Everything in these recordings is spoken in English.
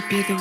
to be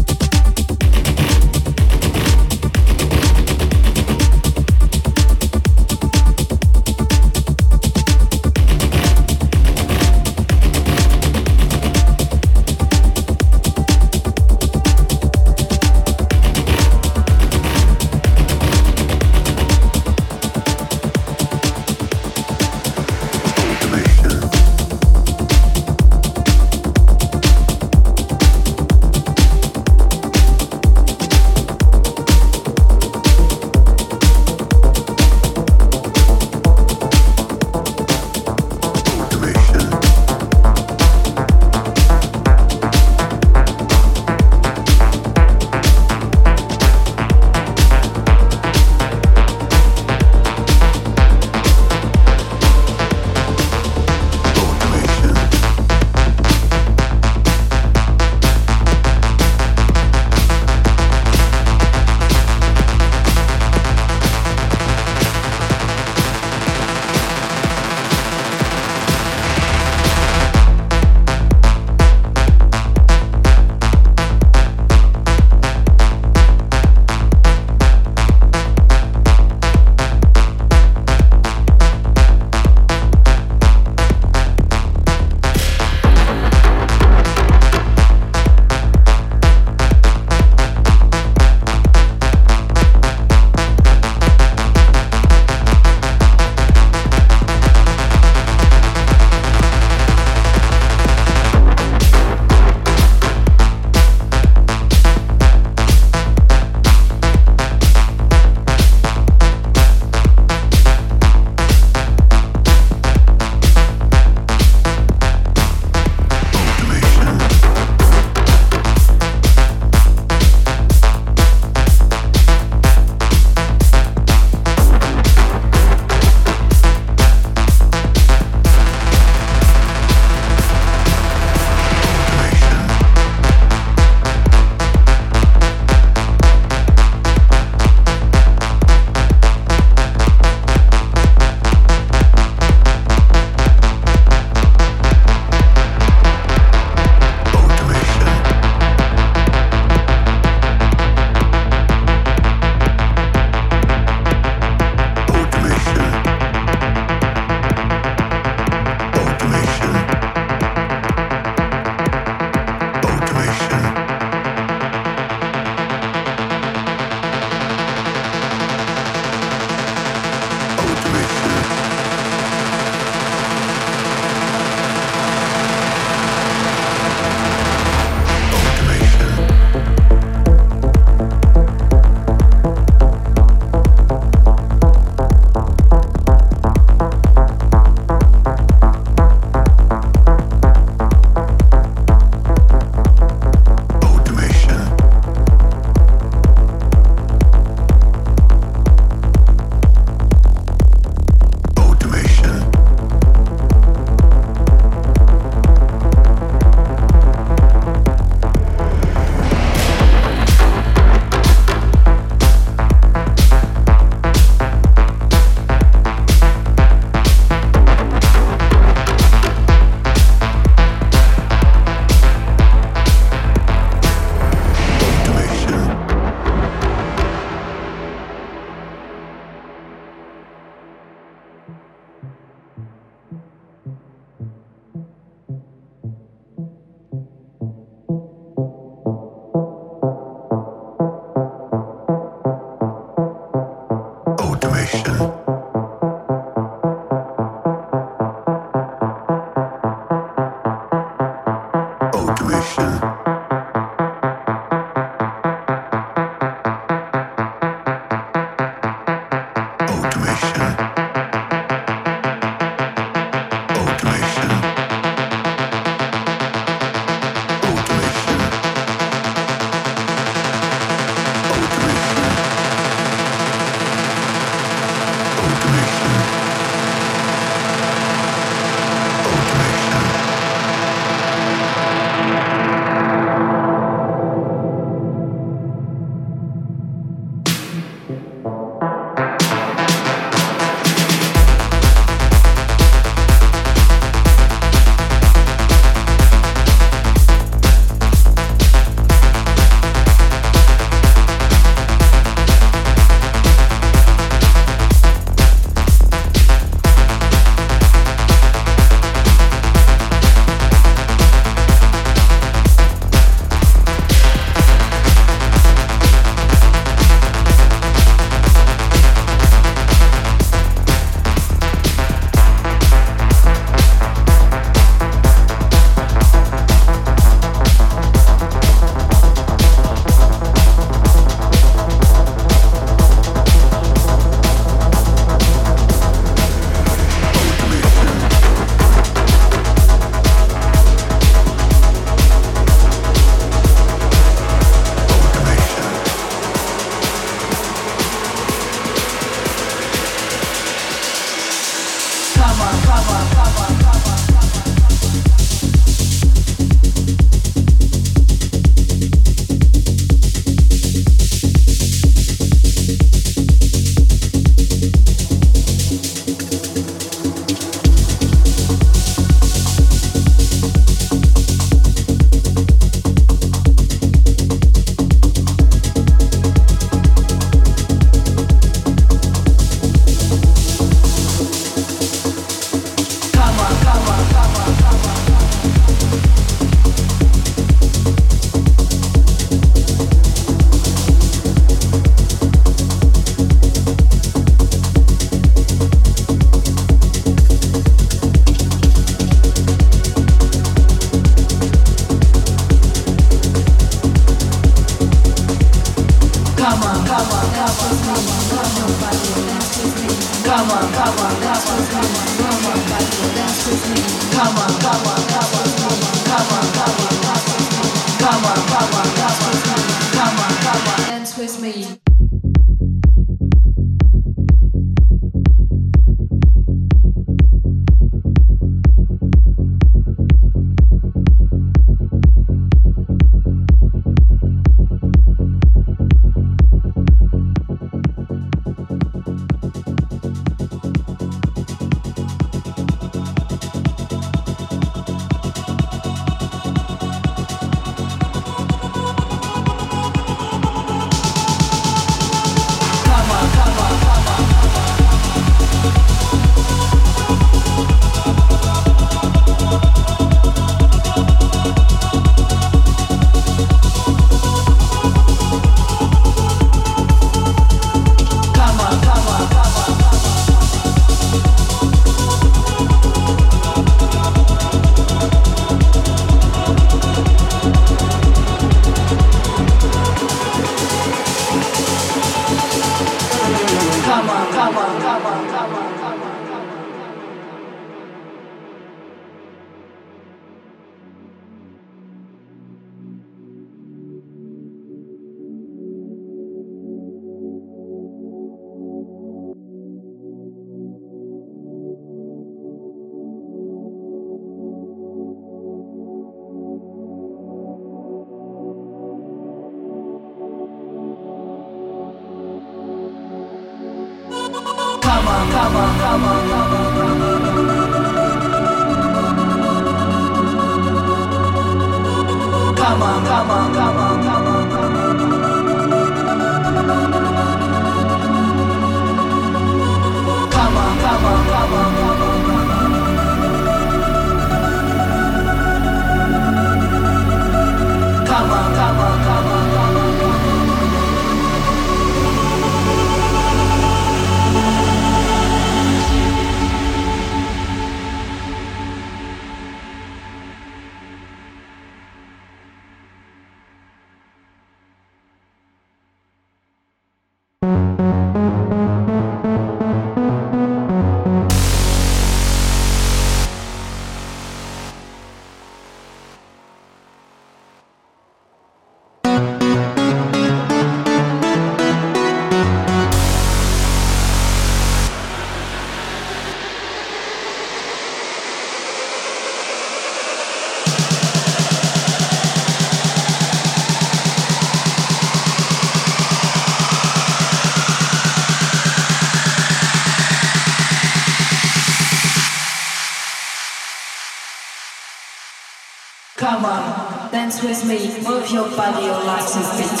your body, your life and feet.